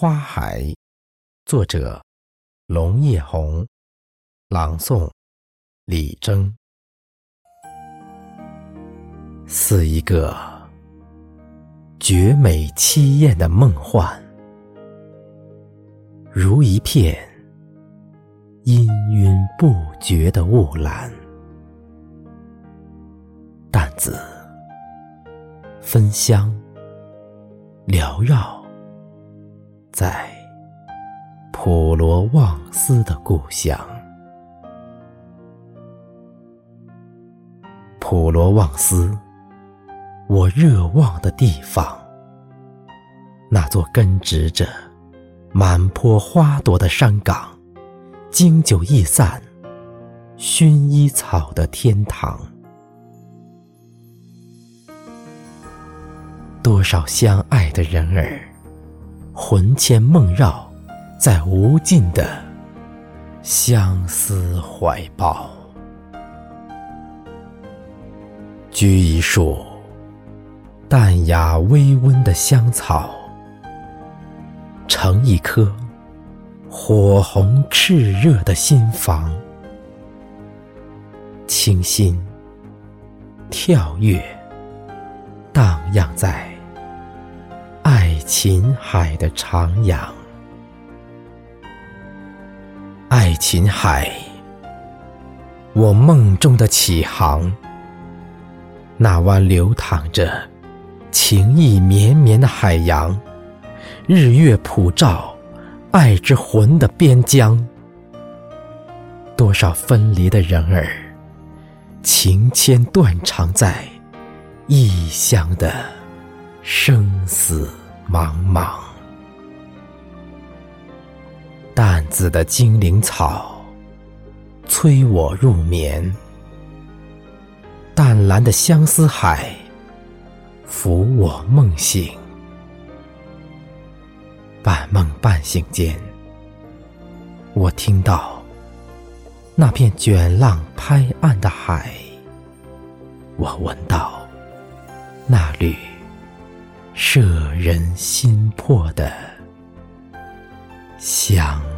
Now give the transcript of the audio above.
花海，作者龙叶红，朗诵李征。似一个绝美凄艳的梦幻，如一片氤氲不绝的雾岚。淡紫，芬香，缭绕。在普罗旺斯的故乡，普罗旺斯，我热望的地方。那座根植着满坡花朵的山岗，经久易散，薰衣草的天堂。多少相爱的人儿。魂牵梦绕，在无尽的相思怀抱，掬一束淡雅微温的香草，成一颗火红炽热的心房，清新跳跃，荡漾在。琴海的徜徉，爱琴海，我梦中的启航。那湾流淌着情意绵绵的海洋，日月普照爱之魂的边疆。多少分离的人儿，情牵断肠在异乡的生死。茫茫，淡紫的精灵草催我入眠，淡蓝的相思海抚我梦醒。半梦半醒间，我听到那片卷浪拍岸的海，我闻到那缕。摄人心魄的香。